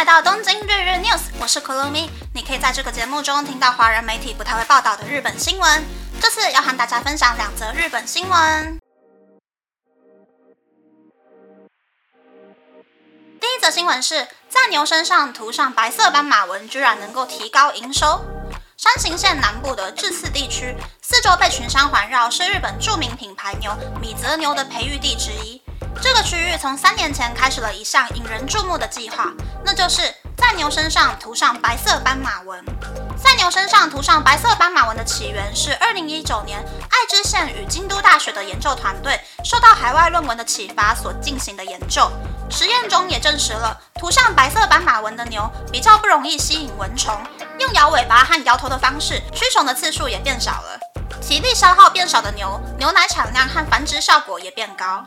来到东京日日 news，我是 Kurumi。你可以在这个节目中听到华人媒体不太会报道的日本新闻。这次要和大家分享两则日本新闻。第一则新闻是在牛身上涂上白色斑马纹，居然能够提高营收。山形县南部的志次地区，四周被群山环绕，是日本著名品牌牛米泽牛的培育地之一。这个区域从三年前开始了一项引人注目的计划，那就是在牛身上涂上白色斑马纹。在牛身上涂上白色斑马纹的起源是二零一九年爱知县与京都大学的研究团队受到海外论文的启发所进行的研究。实验中也证实了，涂上白色斑马纹的牛比较不容易吸引蚊虫，用摇尾巴和摇头的方式驱虫的次数也变少了，体力消耗变少的牛，牛奶产量和繁殖效果也变高。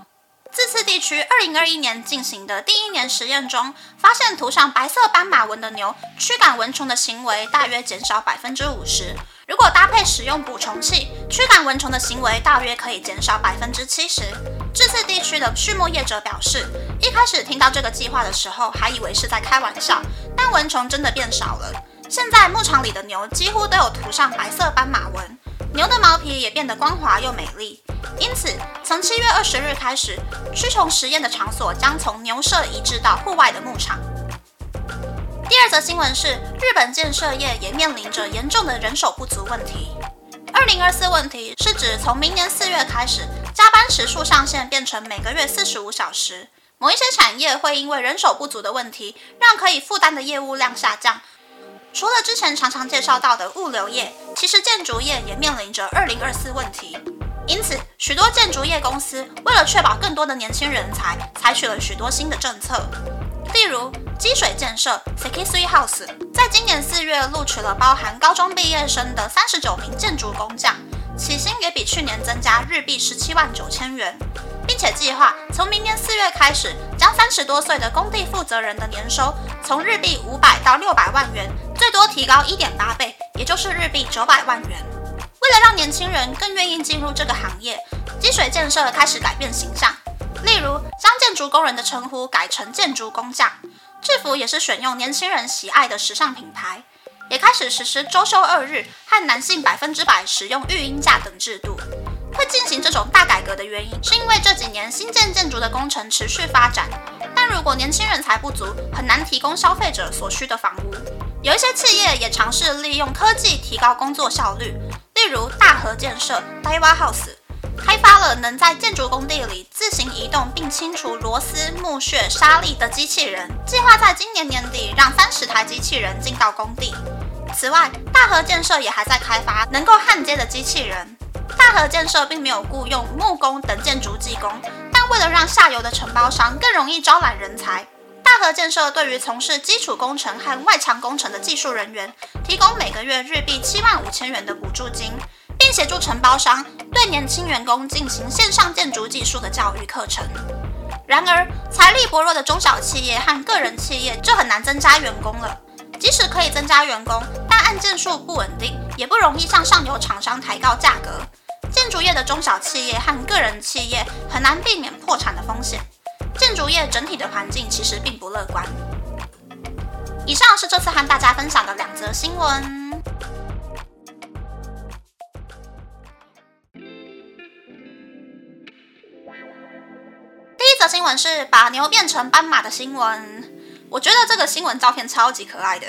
自次地区二零二一年进行的第一年实验中，发现涂上白色斑马纹的牛驱赶蚊虫的行为大约减少百分之五十。如果搭配使用补充器，驱赶蚊虫的行为大约可以减少百分之七十。自次地区的畜牧业者表示，一开始听到这个计划的时候，还以为是在开玩笑，但蚊虫真的变少了。现在牧场里的牛几乎都有涂上白色斑马纹，牛的毛皮也变得光滑又美丽。因此，从七月二十日开始，驱虫实验的场所将从牛舍移至到户外的牧场。第二则新闻是，日本建设业也面临着严重的人手不足问题。二零二四问题是指从明年四月开始，加班时数上限变成每个月四十五小时。某一些产业会因为人手不足的问题，让可以负担的业务量下降。除了之前常常介绍到的物流业，其实建筑业也面临着二零二四问题。因此，许多建筑业公司为了确保更多的年轻人才，采取了许多新的政策。例如，积水建设 （Sekisui House） 在今年四月录取了包含高中毕业生的三十九名建筑工匠，起薪也比去年增加日币十七万九千元，并且计划从明年四月开始，将三十多岁的工地负责人的年收从日币五百到六百万元，最多提高一点八倍，也就是日币九百万元。为了让年轻人更愿意进入这个行业，积水建设开始改变形象，例如将建筑工人的称呼改成建筑工匠，制服也是选用年轻人喜爱的时尚品牌，也开始实施周休二日和男性百分之百使用育婴假等制度。会进行这种大改革的原因，是因为这几年新建建筑的工程持续发展，但如果年轻人才不足，很难提供消费者所需的房屋。有一些企业也尝试利用科技提高工作效率。如大和建设 （Daiva House） 开发了能在建筑工地里自行移动并清除螺丝、木屑、沙粒的机器人，计划在今年年底让三十台机器人进到工地。此外，大和建设也还在开发能够焊接的机器人。大和建设并没有雇佣木工等建筑技工，但为了让下游的承包商更容易招揽人才。大和建设对于从事基础工程和外墙工程的技术人员，提供每个月日币七万五千元的补助金，并协助承包商对年轻员工进行线上建筑技术的教育课程。然而，财力薄弱的中小企业和个人企业就很难增加员工了。即使可以增加员工，但案件数不稳定，也不容易向上游厂商抬高价格。建筑业的中小企业和个人企业很难避免破产的风险。建筑业整体的环境其实并不乐观。以上是这次和大家分享的两则新闻。第一则新闻是把牛变成斑马的新闻。我觉得这个新闻照片超级可爱的。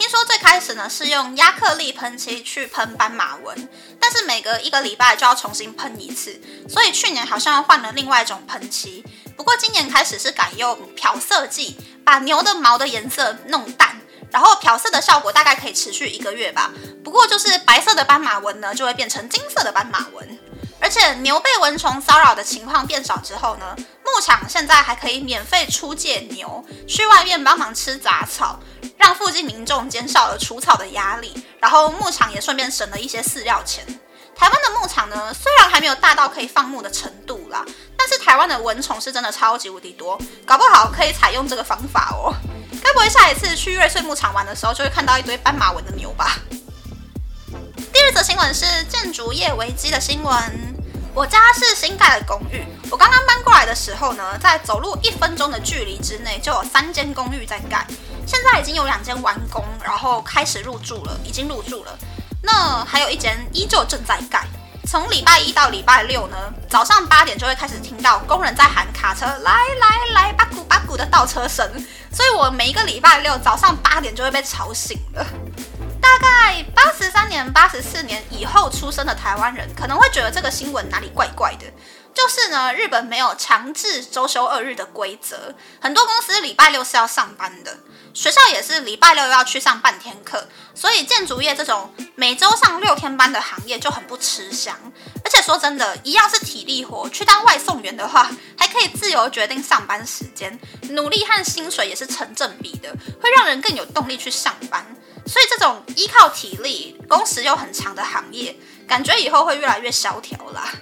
听说最开始呢是用亚克力喷漆去喷斑马纹，但是每隔一个礼拜就要重新喷一次，所以去年好像换了另外一种喷漆。不过今年开始是改用漂色剂，把牛的毛的颜色弄淡，然后漂色的效果大概可以持续一个月吧。不过就是白色的斑马纹呢，就会变成金色的斑马纹。而且牛被蚊虫骚扰的情况变少之后呢，牧场现在还可以免费出借牛去外面帮忙吃杂草，让附近民众减少了除草的压力，然后牧场也顺便省了一些饲料钱。台湾的牧场呢，虽然还没有大到可以放牧的程度啦。但是台湾的蚊虫是真的超级无敌多，搞不好可以采用这个方法哦。该不会下一次去瑞穗牧场玩的时候，就会看到一堆斑马纹的牛吧？第二则新闻是建筑业危机的新闻。我家是新盖的公寓，我刚刚搬过来的时候呢，在走路一分钟的距离之内就有三间公寓在盖，现在已经有两间完工，然后开始入住了，已经入住了。那还有一间依旧正在盖。从礼拜一到礼拜六呢，早上八点就会开始听到工人在喊卡车来来来，巴古巴古的倒车声，所以我每一个礼拜六早上八点就会被吵醒了。大概八十三年、八十四年以后出生的台湾人可能会觉得这个新闻哪里怪怪的。就是呢，日本没有强制周休二日的规则，很多公司礼拜六是要上班的，学校也是礼拜六要去上半天课，所以建筑业这种每周上六天班的行业就很不吃香。而且说真的，一样是体力活，去当外送员的话，还可以自由决定上班时间，努力和薪水也是成正比的，会让人更有动力去上班。所以这种依靠体力、工时又很长的行业，感觉以后会越来越萧条啦。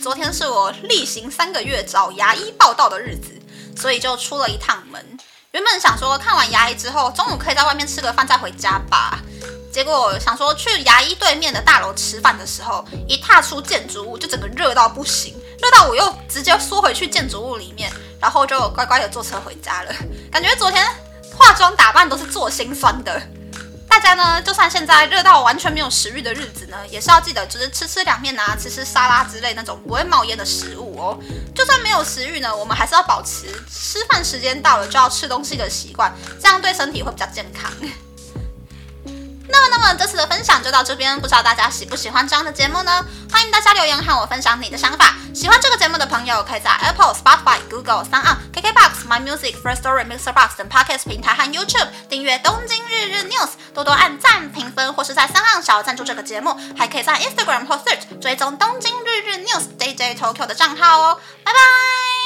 昨天是我例行三个月找牙医报道的日子，所以就出了一趟门。原本想说看完牙医之后，中午可以在外面吃个饭再回家吧。结果想说去牙医对面的大楼吃饭的时候，一踏出建筑物就整个热到不行，热到我又直接缩回去建筑物里面，然后就乖乖的坐车回家了。感觉昨天化妆打扮都是做心酸的。大家呢，就算现在热到完全没有食欲的日子呢，也是要记得，就是吃吃凉面啊，吃吃沙拉之类那种不会冒烟的食物哦。就算没有食欲呢，我们还是要保持吃饭时间到了就要吃东西的习惯，这样对身体会比较健康。那么，那么这次的分享就到这边，不知道大家喜不喜欢这样的节目呢？欢迎大家留言和我分享你的想法。喜欢这个节目的朋友，可以在 Apple、Spotify、Google、三 on KKBox、My Music、First Story、Mixer Box 等 Podcast 平台和 YouTube 订阅《东京日 News》，多多按赞、评分，或是在三岸小赞助这个节目，还可以在 Instagram 或 Search 追踪《东京日日 News》DJ Tokyo 的账号哦。拜拜。